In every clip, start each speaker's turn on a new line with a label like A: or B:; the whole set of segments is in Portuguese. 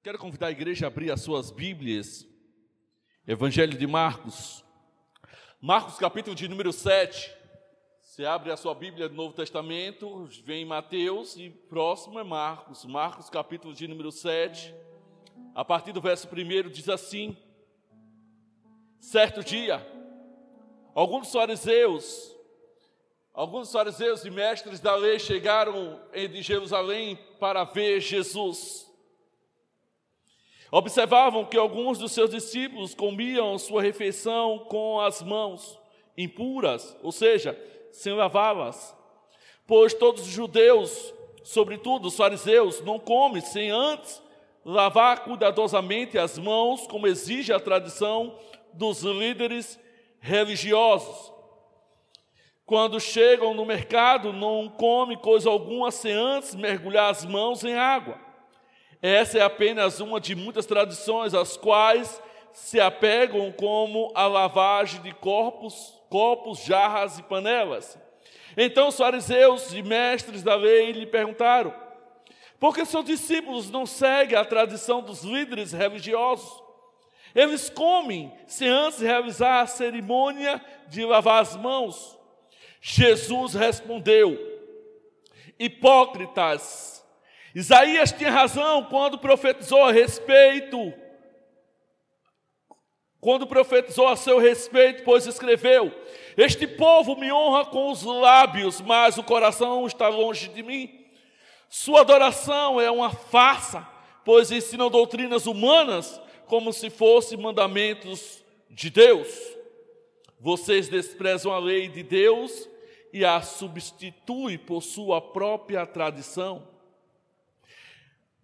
A: Quero convidar a igreja a abrir as suas Bíblias. Evangelho de Marcos. Marcos, capítulo de número 7. Você abre a sua Bíblia do Novo Testamento, vem Mateus e próximo é Marcos. Marcos, capítulo de número 7. A partir do verso 1 diz assim: Certo dia, alguns fariseus, alguns fariseus e mestres da lei chegaram de Jerusalém para ver Jesus. Observavam que alguns dos seus discípulos comiam sua refeição com as mãos impuras, ou seja, sem lavá-las. Pois todos os judeus, sobretudo os fariseus, não comem sem antes lavar cuidadosamente as mãos, como exige a tradição dos líderes religiosos. Quando chegam no mercado, não come coisa alguma sem antes mergulhar as mãos em água. Essa é apenas uma de muitas tradições às quais se apegam como a lavagem de corpos, copos, jarras e panelas. Então os fariseus e mestres da lei lhe perguntaram: por que seus discípulos não seguem a tradição dos líderes religiosos? Eles comem sem antes realizar a cerimônia de lavar as mãos. Jesus respondeu: Hipócritas, Isaías tinha razão quando profetizou a respeito, quando profetizou a seu respeito, pois escreveu: Este povo me honra com os lábios, mas o coração está longe de mim. Sua adoração é uma farsa, pois ensinam doutrinas humanas como se fossem mandamentos de Deus. Vocês desprezam a lei de Deus e a substituem por sua própria tradição.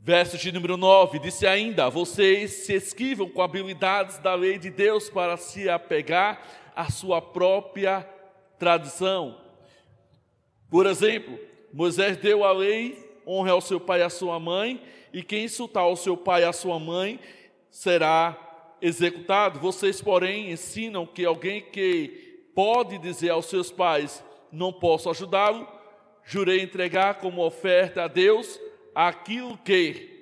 A: Verso de número 9, disse ainda: Vocês se esquivam com habilidades da lei de Deus para se apegar à sua própria tradição. Por exemplo, Moisés deu a lei: honre ao seu pai e à sua mãe, e quem insultar ao seu pai e à sua mãe será executado. Vocês, porém, ensinam que alguém que pode dizer aos seus pais: Não posso ajudá-lo, jurei entregar como oferta a Deus aquilo que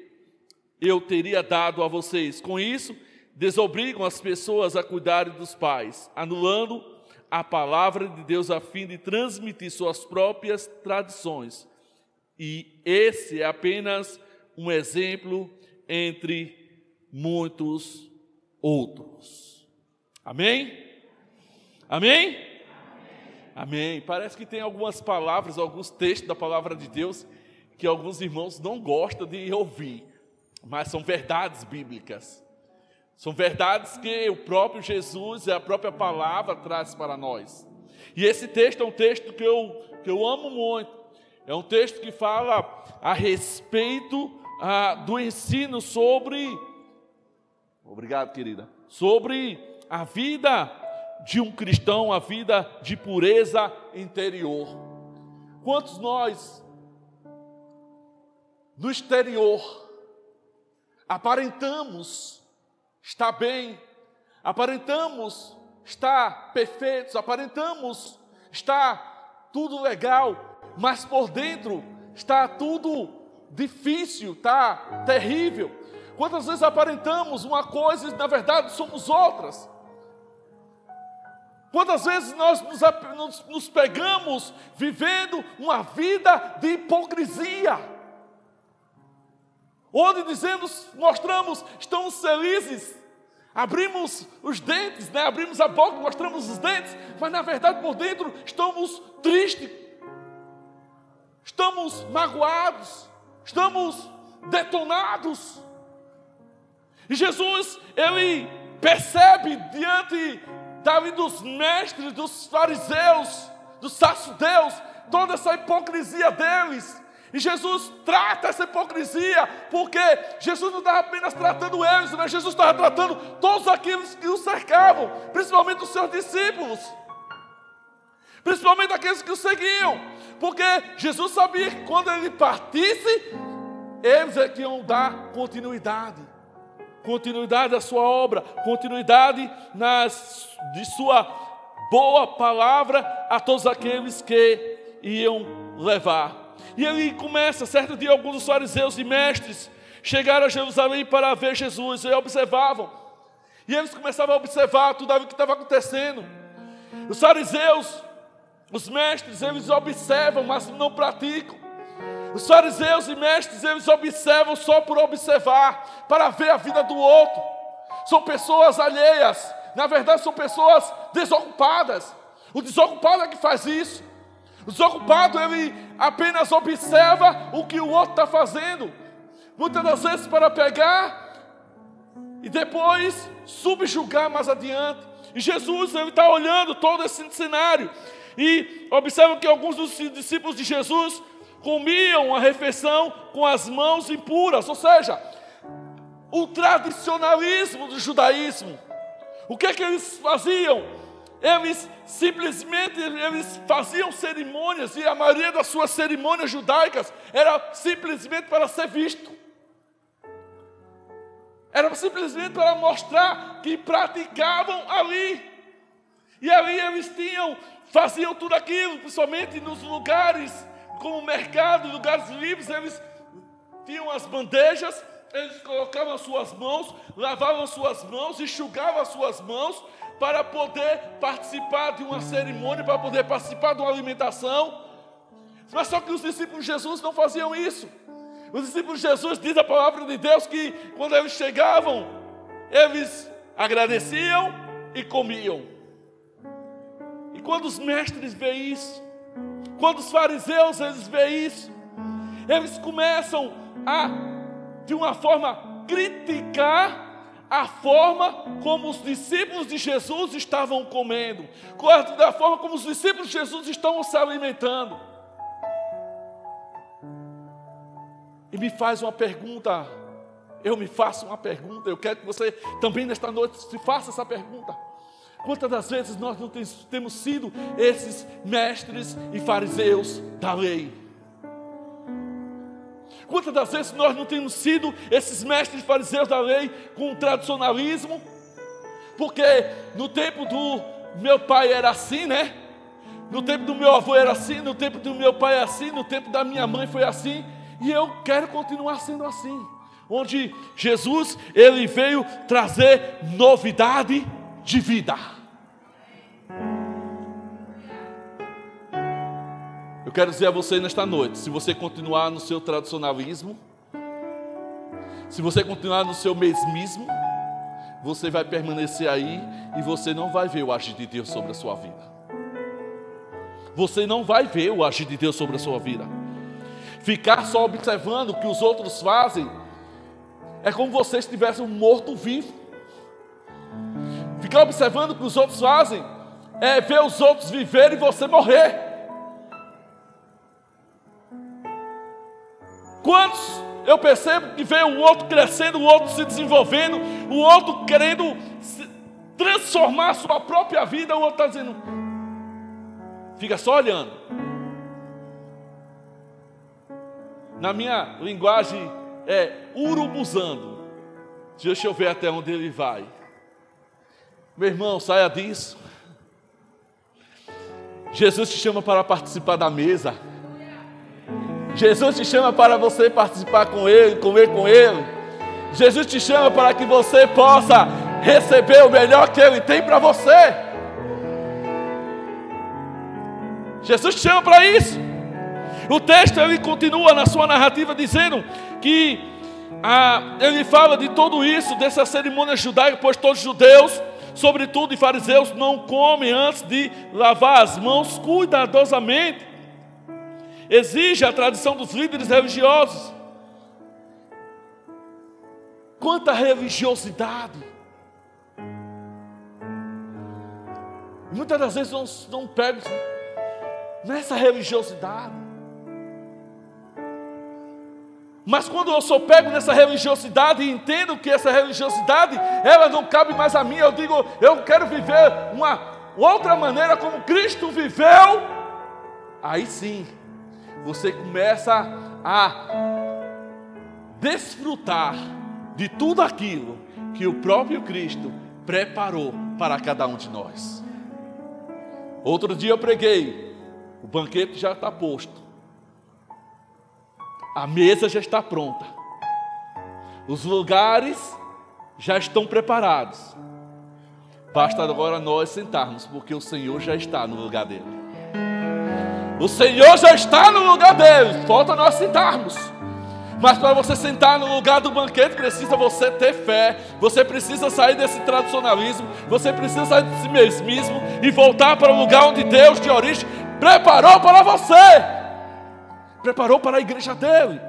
A: eu teria dado a vocês. Com isso, desobrigam as pessoas a cuidarem dos pais, anulando a palavra de Deus a fim de transmitir suas próprias tradições. E esse é apenas um exemplo entre muitos outros. Amém? Amém? Amém? Parece que tem algumas palavras, alguns textos da palavra de Deus que alguns irmãos não gostam de ouvir, mas são verdades bíblicas. São verdades que o próprio Jesus e a própria palavra traz para nós. E esse texto é um texto que eu, que eu amo muito. É um texto que fala a respeito ah, do ensino sobre. Obrigado, querida. Sobre a vida de um cristão, a vida de pureza interior. Quantos nós no exterior, aparentamos estar bem, aparentamos estar perfeitos, aparentamos estar tudo legal, mas por dentro está tudo difícil, está terrível. Quantas vezes aparentamos uma coisa e na verdade somos outras? Quantas vezes nós nos, nos, pegamos vivendo uma vida de hipocrisia? Onde dizemos, mostramos, estamos felizes, abrimos os dentes, né? abrimos a boca, mostramos os dentes, mas na verdade por dentro estamos tristes, estamos magoados, estamos detonados. E Jesus, ele percebe diante Davi dos mestres, dos fariseus, dos sacerdotes, toda essa hipocrisia deles. E Jesus trata essa hipocrisia, porque Jesus não estava apenas tratando eles, mas Jesus estava tratando todos aqueles que o cercavam, principalmente os seus discípulos, principalmente aqueles que o seguiam, porque Jesus sabia que quando ele partisse, eles é que iam dar continuidade continuidade da sua obra, continuidade nas, de sua boa palavra a todos aqueles que iam levar. E ele começa, certo dia, alguns dos fariseus e mestres chegaram a Jerusalém para ver Jesus e observavam. E eles começavam a observar tudo o que estava acontecendo. Os fariseus, os mestres, eles observam, mas não praticam. Os fariseus e mestres, eles observam só por observar, para ver a vida do outro. São pessoas alheias, na verdade, são pessoas desocupadas. O desocupado é que faz isso. Desocupado, ele apenas observa o que o outro está fazendo. Muitas das vezes para pegar e depois subjugar mais adiante. E Jesus ele está olhando todo esse cenário e observa que alguns dos discípulos de Jesus comiam a refeição com as mãos impuras, ou seja, o tradicionalismo do judaísmo. O que é que eles faziam? Eles simplesmente eles faziam cerimônias e a maioria das suas cerimônias judaicas era simplesmente para ser visto. Era simplesmente para mostrar que praticavam ali. E ali eles tinham, faziam tudo aquilo, principalmente nos lugares como mercado, lugares livres, eles tinham as bandejas, eles colocavam as suas mãos, lavavam as suas mãos, enxugavam as suas mãos para poder participar de uma cerimônia, para poder participar de uma alimentação. Mas só que os discípulos de Jesus não faziam isso. Os discípulos de Jesus diz a palavra de Deus que quando eles chegavam, eles agradeciam e comiam. E quando os mestres veem isso, quando os fariseus eles veem isso, eles começam a, de uma forma, criticar a forma como os discípulos de Jesus estavam comendo, da forma como os discípulos de Jesus estão se alimentando. e me faz uma pergunta, eu me faço uma pergunta, eu quero que você também nesta noite se faça essa pergunta. Quantas das vezes nós não temos sido esses mestres e fariseus da lei? Quantas das vezes nós não temos sido esses mestres fariseus da lei com o tradicionalismo? Porque no tempo do meu pai era assim, né? No tempo do meu avô era assim, no tempo do meu pai é assim, no tempo da minha mãe foi assim. E eu quero continuar sendo assim. Onde Jesus, ele veio trazer novidade de vida. Eu quero dizer a você nesta noite, se você continuar no seu tradicionalismo, se você continuar no seu mesmismo, você vai permanecer aí e você não vai ver o agir de Deus sobre a sua vida. Você não vai ver o agir de Deus sobre a sua vida. Ficar só observando o que os outros fazem é como você estivesse um morto vivo. Ficar observando o que os outros fazem é ver os outros viver e você morrer. Quantos eu percebo que vê o outro crescendo, o outro se desenvolvendo, o outro querendo transformar a sua própria vida, o outro está dizendo, fica só olhando. na minha linguagem é urubuzando. Deixa eu ver até onde ele vai. Meu irmão, saia disso. Jesus te chama para participar da mesa. Jesus te chama para você participar com Ele, comer com Ele. Jesus te chama para que você possa receber o melhor que Ele tem para você. Jesus te chama para isso. O texto ele continua na sua narrativa dizendo que ah, ele fala de tudo isso, dessa cerimônia judaica, pois todos os judeus, sobretudo e fariseus, não comem antes de lavar as mãos cuidadosamente. Exige a tradição dos líderes religiosos. Quanta religiosidade. Muitas das vezes não, não pego nessa religiosidade. Mas quando eu sou pego nessa religiosidade e entendo que essa religiosidade, ela não cabe mais a mim, eu digo, eu quero viver uma outra maneira como Cristo viveu, aí sim, você começa a desfrutar de tudo aquilo que o próprio Cristo preparou para cada um de nós. Outro dia eu preguei, o banquete já está posto. A mesa já está pronta. Os lugares já estão preparados. Basta agora nós sentarmos, porque o Senhor já está no lugar dele. O Senhor já está no lugar dele, falta nós sentarmos. Mas para você sentar no lugar do banquete, precisa você ter fé. Você precisa sair desse tradicionalismo. Você precisa sair desse mesmismo e voltar para o lugar onde Deus de origem preparou para você. Preparou para a igreja dele.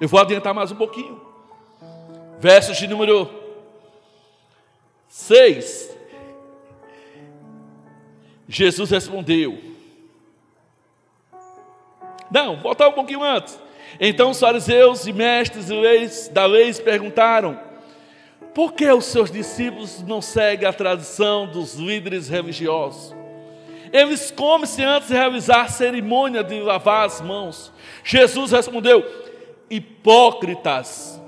A: Eu vou adiantar mais um pouquinho. Versos de número 6. Jesus respondeu. Não, voltar um pouquinho antes. Então os fariseus e mestres da lei perguntaram: Por que os seus discípulos não seguem a tradição dos líderes religiosos? Eles comem-se antes de realizar a cerimônia de lavar as mãos. Jesus respondeu: Hipócritas,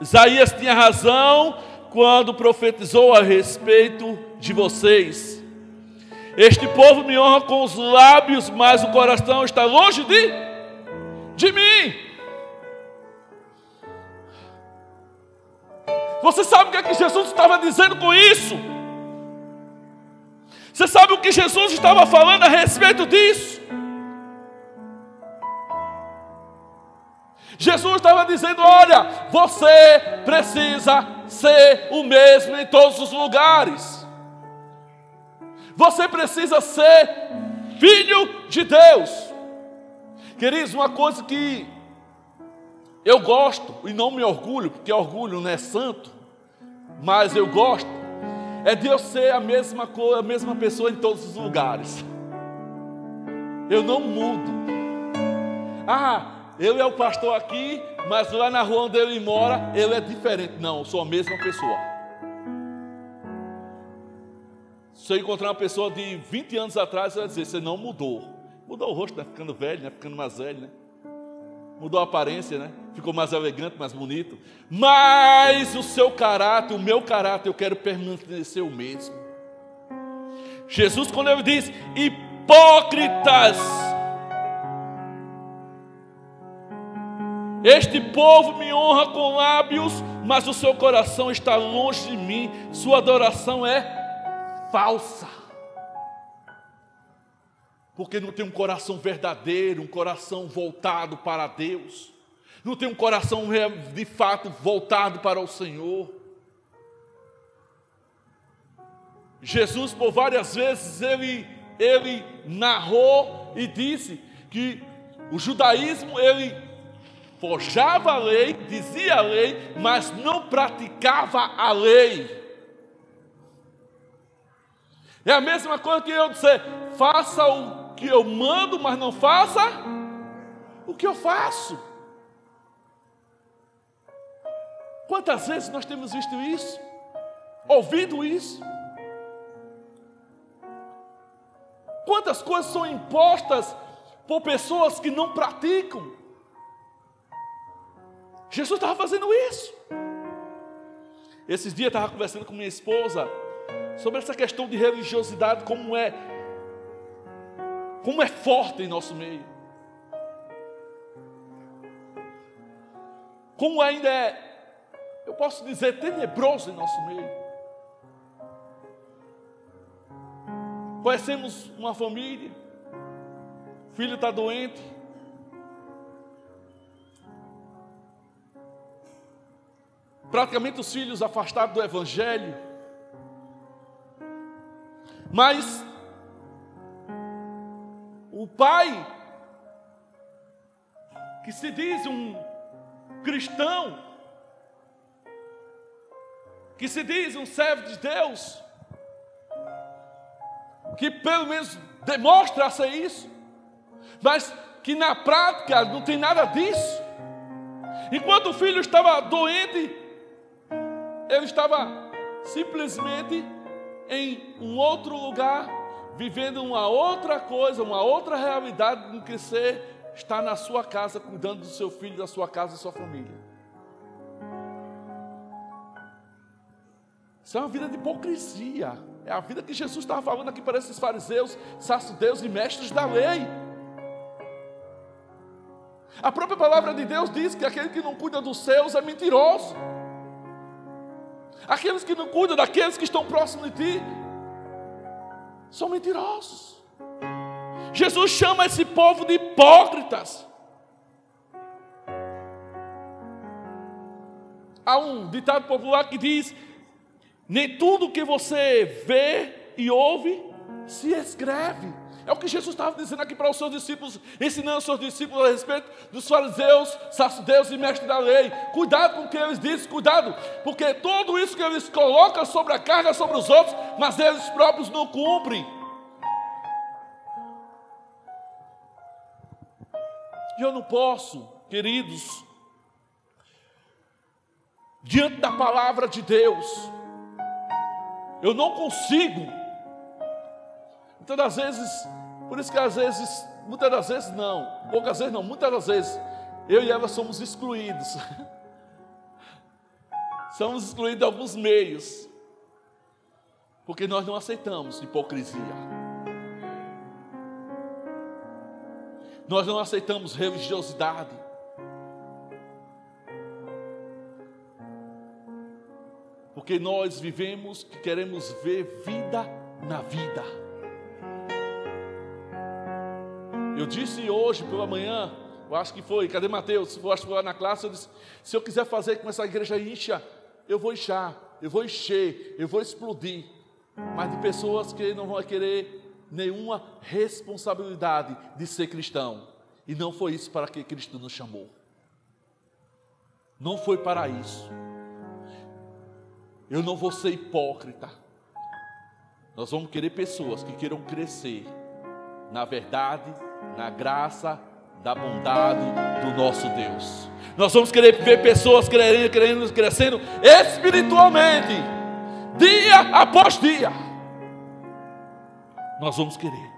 A: Isaías tinha razão quando profetizou a respeito de vocês. Este povo me honra com os lábios, mas o coração está longe de, de mim. Você sabe o que, é que Jesus estava dizendo com isso? Você sabe o que Jesus estava falando a respeito disso? Jesus estava dizendo: olha, você precisa ser o mesmo em todos os lugares. Você precisa ser filho de Deus. Queridos, uma coisa que eu gosto e não me orgulho, porque orgulho não é santo, mas eu gosto, é de eu ser a mesma coisa, a mesma pessoa em todos os lugares. Eu não mudo. Ah, eu é o pastor aqui, mas lá na rua onde ele mora, ele é diferente. Não, eu sou a mesma pessoa. Se eu encontrar uma pessoa de 20 anos atrás, eu vai dizer: você não mudou. Mudou o rosto, né? Ficando velho, né? Ficando mais velho, né? Mudou a aparência, né? Ficou mais elegante, mais bonito. Mas o seu caráter, o meu caráter, eu quero permanecer o mesmo. Jesus, quando ele diz hipócritas, Este povo me honra com lábios, mas o seu coração está longe de mim, sua adoração é falsa. Porque não tem um coração verdadeiro, um coração voltado para Deus, não tem um coração de fato voltado para o Senhor. Jesus, por várias vezes, ele, ele narrou e disse que o judaísmo ele forjava a lei, dizia a lei, mas não praticava a lei. É a mesma coisa que eu dizer: faça o que eu mando, mas não faça o que eu faço. Quantas vezes nós temos visto isso? Ouvido isso? Quantas coisas são impostas por pessoas que não praticam? Jesus estava fazendo isso. Esses dias eu estava conversando com minha esposa sobre essa questão de religiosidade, como é, como é forte em nosso meio. Como ainda é, eu posso dizer, tenebroso em nosso meio. Conhecemos uma família, filho está doente, praticamente os filhos afastados do Evangelho. Mas o pai, que se diz um cristão, que se diz um servo de Deus, que pelo menos demonstra ser isso, mas que na prática não tem nada disso. Enquanto o filho estava doente, ele estava simplesmente em um outro lugar, vivendo uma outra coisa, uma outra realidade do que ser estar na sua casa, cuidando do seu filho, da sua casa da sua família. Isso é uma vida de hipocrisia. É a vida que Jesus estava falando aqui para esses fariseus, sacerdotes e mestres da lei. A própria palavra de Deus diz que aquele que não cuida dos seus é mentiroso. Aqueles que não cuidam daqueles que estão próximos de ti são mentirosos. Jesus chama esse povo de hipócritas. Há um ditado popular que diz: nem tudo que você vê e ouve se escreve. É o que Jesus estava dizendo aqui para os seus discípulos, ensinando os seus discípulos a respeito dos fariseus, sacerdotes e mestres da lei. Cuidado com o que eles dizem, cuidado, porque tudo isso que eles colocam sobre a carga sobre os outros, mas eles próprios não cumprem. E eu não posso, queridos, diante da palavra de Deus, eu não consigo. Muitas das vezes, por isso que às vezes, muitas das vezes não, poucas vezes não, muitas das vezes, eu e ela somos excluídos. somos excluídos de alguns meios, porque nós não aceitamos hipocrisia. Nós não aceitamos religiosidade. Porque nós vivemos que queremos ver vida na vida. Eu disse hoje pela manhã, eu acho que foi, cadê Mateus? Eu acho que foi lá na classe, eu disse, se eu quiser fazer com essa igreja incha, eu vou inchar, eu vou encher, eu vou explodir. Mas de pessoas que não vão querer nenhuma responsabilidade de ser cristão. E não foi isso para que Cristo nos chamou. Não foi para isso. Eu não vou ser hipócrita. Nós vamos querer pessoas que queiram crescer na verdade, na graça, da bondade do nosso Deus. Nós vamos querer ver pessoas querendo, crescendo espiritualmente, dia após dia. Nós vamos querer.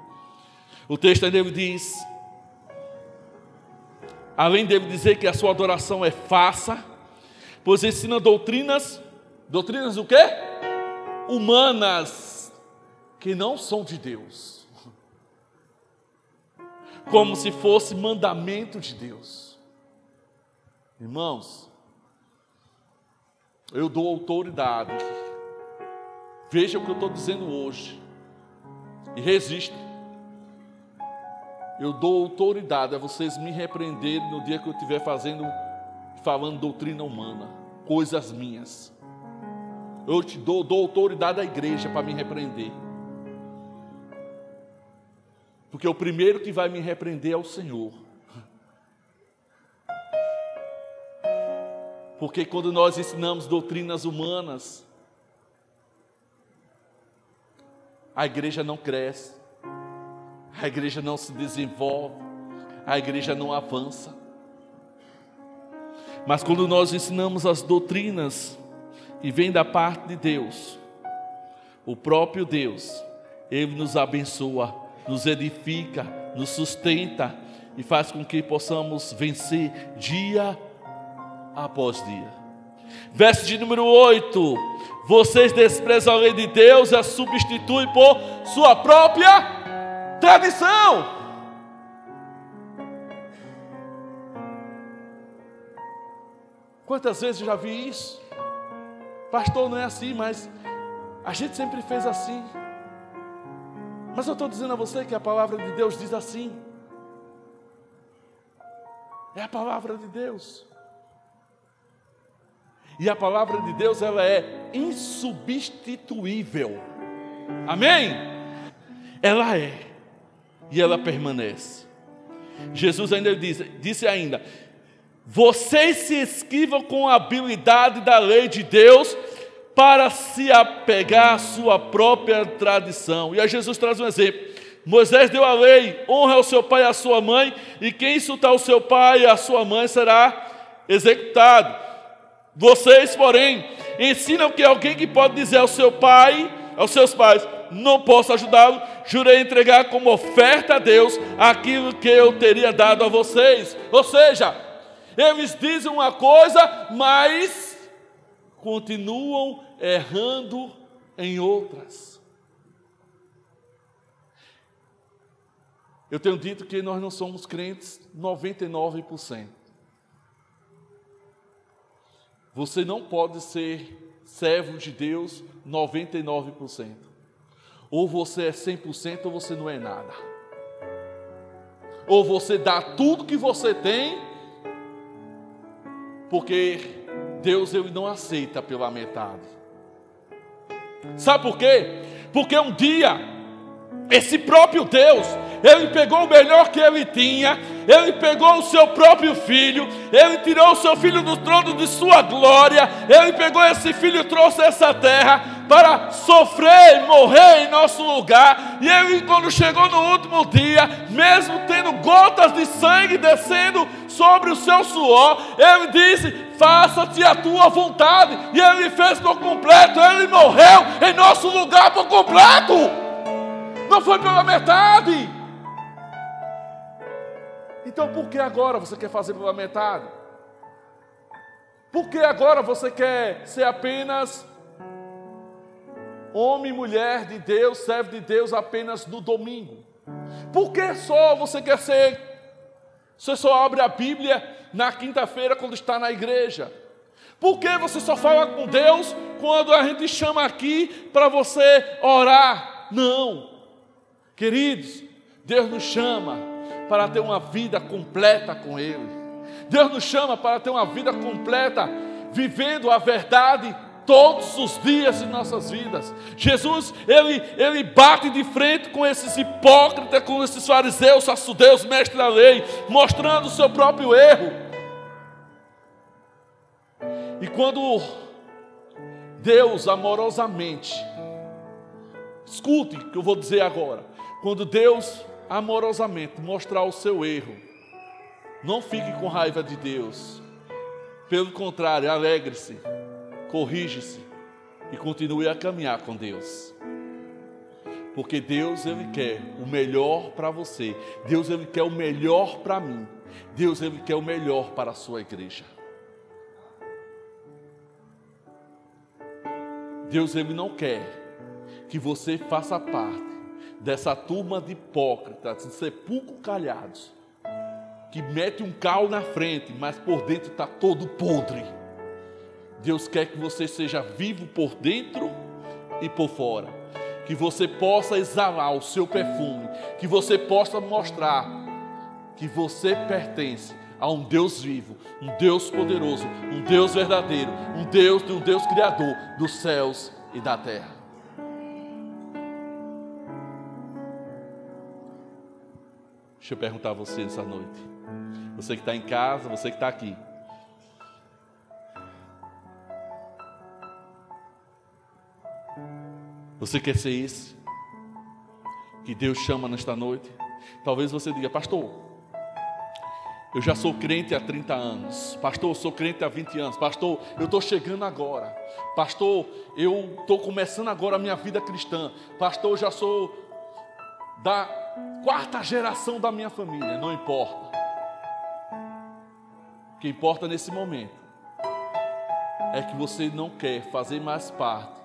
A: O texto ainda diz: além de dizer que a sua adoração é falsa, pois ensina doutrinas Doutrinas o quê? Humanas, que não são de Deus. Como se fosse mandamento de Deus. Irmãos, eu dou autoridade. Veja o que eu estou dizendo hoje. E resista. Eu dou autoridade a vocês me repreenderem no dia que eu estiver fazendo, falando doutrina humana, coisas minhas. Eu te dou, dou autoridade à igreja para me repreender. Porque o primeiro que vai me repreender é o Senhor. Porque quando nós ensinamos doutrinas humanas, a igreja não cresce, a igreja não se desenvolve, a igreja não avança. Mas quando nós ensinamos as doutrinas e vem da parte de Deus, o próprio Deus, Ele nos abençoa, nos edifica, nos sustenta e faz com que possamos vencer dia após dia. Verso de número 8: Vocês desprezam a lei de Deus e a substituem por sua própria tradição. Quantas vezes eu já vi isso? Pastor, não é assim, mas a gente sempre fez assim. Mas eu estou dizendo a você que a palavra de Deus diz assim. É a palavra de Deus. E a palavra de Deus, ela é insubstituível. Amém? Ela é. E ela permanece. Jesus ainda disse, disse ainda: vocês se esquivam com a habilidade da lei de Deus para se apegar à sua própria tradição. E aí Jesus traz um exemplo. Moisés deu a lei: honra o seu pai e a sua mãe, e quem insultar o seu pai e a sua mãe será executado. Vocês, porém, ensinam que alguém que pode dizer ao seu pai, aos seus pais, não posso ajudá-lo, jurei entregar como oferta a Deus aquilo que eu teria dado a vocês. Ou seja, eles dizem uma coisa, mas continuam errando em outras. Eu tenho dito que nós não somos crentes 99%. Você não pode ser servo de Deus 99%. Ou você é 100% ou você não é nada. Ou você dá tudo que você tem, porque Deus ele não aceita pela metade. Sabe por quê? Porque um dia esse próprio Deus ele pegou o melhor que ele tinha, ele pegou o seu próprio filho, ele tirou o seu filho do trono de sua glória, ele pegou esse filho e trouxe essa terra para sofrer e morrer em nosso lugar. E ele, quando chegou no último dia, mesmo tendo gotas de sangue descendo sobre o seu suor, ele disse: Faça-te a tua vontade. E ele fez por completo, ele morreu em nosso lugar por completo. Não foi pela metade. Então por que agora você quer fazer pela metade? Por que agora você quer ser apenas homem e mulher de Deus, servo de Deus apenas no domingo? Por que só você quer ser? Você só abre a Bíblia na quinta-feira quando está na igreja? Por que você só fala com Deus quando a gente chama aqui para você orar? Não, queridos, Deus nos chama para ter uma vida completa com Ele. Deus nos chama para ter uma vida completa, vivendo a verdade todos os dias de nossas vidas. Jesus, ele, ele bate de frente com esses hipócritas, com esses fariseus, sacudeus, mestre da lei, mostrando o seu próprio erro. E quando Deus amorosamente, escute o que eu vou dizer agora, quando Deus amorosamente mostrar o seu erro. Não fique com raiva de Deus. Pelo contrário, alegre-se, corrige-se e continue a caminhar com Deus. Porque Deus ele quer o melhor para você. Deus ele quer o melhor para mim. Deus ele quer o melhor para a sua igreja. Deus ele não quer que você faça parte dessa turma de hipócritas, de sepulcro calhados, que mete um cal na frente, mas por dentro está todo podre. Deus quer que você seja vivo por dentro e por fora, que você possa exalar o seu perfume, que você possa mostrar que você pertence a um Deus vivo, um Deus poderoso, um Deus verdadeiro, um Deus de um Deus criador dos céus e da terra. Deixa eu perguntar a você nessa noite. Você que está em casa, você que está aqui. Você quer ser esse? Que Deus chama nesta noite? Talvez você diga, pastor, eu já sou crente há 30 anos. Pastor, eu sou crente há 20 anos. Pastor, eu estou chegando agora. Pastor, eu estou começando agora a minha vida cristã. Pastor, eu já sou da quarta geração da minha família, não importa. O que importa nesse momento é que você não quer fazer mais parte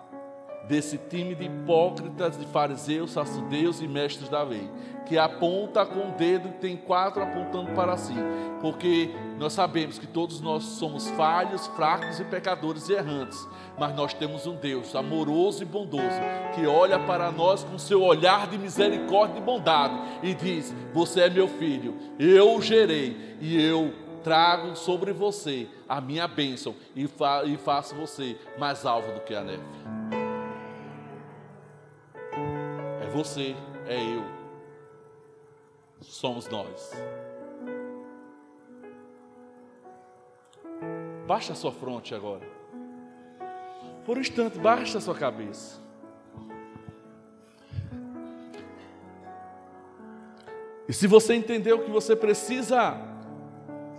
A: desse time de hipócritas, de fariseus, sacerdotes e mestres da lei, que aponta com o dedo e tem quatro apontando para si, porque nós sabemos que todos nós somos falhos, fracos e pecadores e errantes, mas nós temos um Deus amoroso e bondoso que olha para nós com seu olhar de misericórdia e bondade e diz: Você é meu filho, eu o gerei e eu trago sobre você a minha bênção e, fa e faço você mais alvo do que a neve. Você, é eu, somos nós. Baixa a sua fronte agora. Por um instante, baixa a sua cabeça. E se você entendeu que você precisa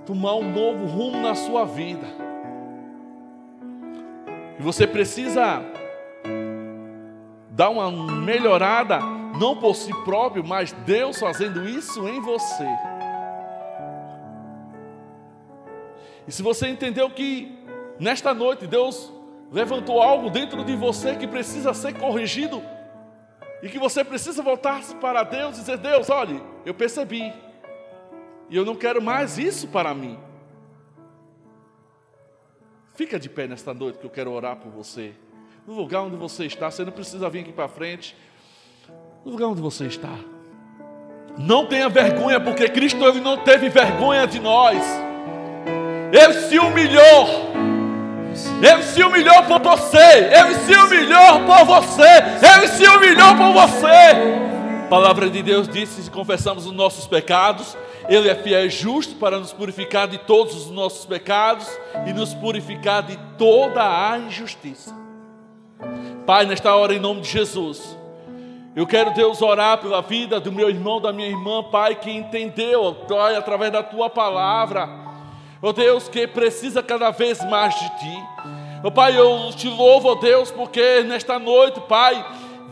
A: tomar um novo rumo na sua vida, e você precisa dar uma melhorada, não por si próprio, mas Deus fazendo isso em você. E se você entendeu que nesta noite Deus levantou algo dentro de você que precisa ser corrigido, E que você precisa voltar para Deus e dizer: Deus, olhe, eu percebi. E eu não quero mais isso para mim. Fica de pé nesta noite que eu quero orar por você. No lugar onde você está, você não precisa vir aqui para frente. No lugar onde você está. Não tenha vergonha, porque Cristo ele não teve vergonha de nós. Ele se humilhou. Ele se humilhou por você. Ele se humilhou por você. Ele se humilhou por você. A palavra de Deus diz: se confessamos os nossos pecados, Ele é fiel e justo para nos purificar de todos os nossos pecados e nos purificar de toda a injustiça. Pai, nesta hora, em nome de Jesus, eu quero, Deus, orar pela vida do meu irmão, da minha irmã, Pai, que entendeu, Pai, através da tua palavra, ó oh, Deus, que precisa cada vez mais de ti. Ó oh, Pai, eu te louvo, ó oh, Deus, porque nesta noite, Pai,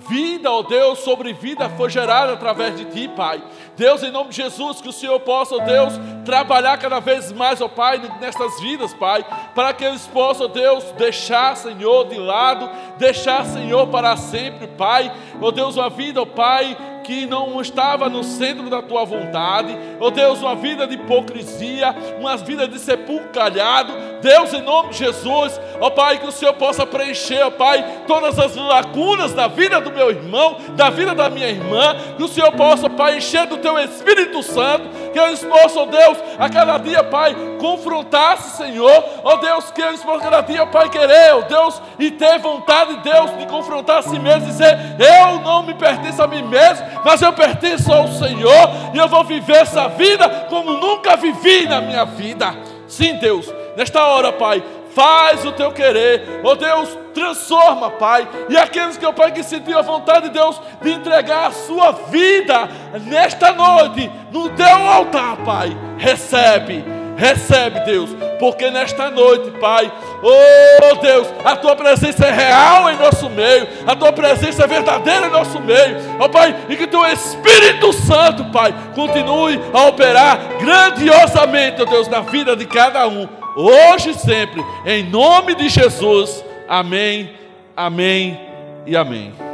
A: vida, ó Deus, sobre vida foi gerada através de ti, Pai. Deus, em nome de Jesus, que o Senhor possa, ó Deus, trabalhar cada vez mais, ó Pai, nestas vidas, Pai, para que eles possam, ó Deus, deixar, Senhor, de lado, deixar, Senhor, para sempre, Pai, ó Deus, uma vida, ó Pai, que não estava no centro da tua vontade, ó Deus, uma vida de hipocrisia, uma vida de sepulcalhado, Deus, em nome de Jesus, ó Pai, que o Senhor possa preencher, ó Pai, todas as lacunas da vida do meu irmão, da vida da minha irmã, que o Senhor possa, Pai, encher do teu Espírito Santo, que eles possam, Deus, a cada dia, Pai, confrontar-se, Senhor, ó Deus, que eles possam cada dia, Pai, querer, ó Deus, e ter vontade, Deus, de confrontar a si mesmo e dizer: Eu não me pertenço a mim mesmo, mas eu pertenço ao Senhor e eu vou viver essa vida como nunca vivi na minha vida. Sim, Deus, nesta hora, Pai, faz o teu querer, oh Deus, transforma, Pai, e aqueles que, oh Pai, que sentiu a vontade de Deus de entregar a sua vida nesta noite no teu altar, Pai, recebe Recebe, Deus, porque nesta noite, Pai, oh Deus, a tua presença é real em nosso meio, a tua presença é verdadeira em nosso meio, oh, Pai, e que teu Espírito Santo, Pai, continue a operar grandiosamente, oh, Deus, na vida de cada um, hoje e sempre, em nome de Jesus. Amém, amém e amém.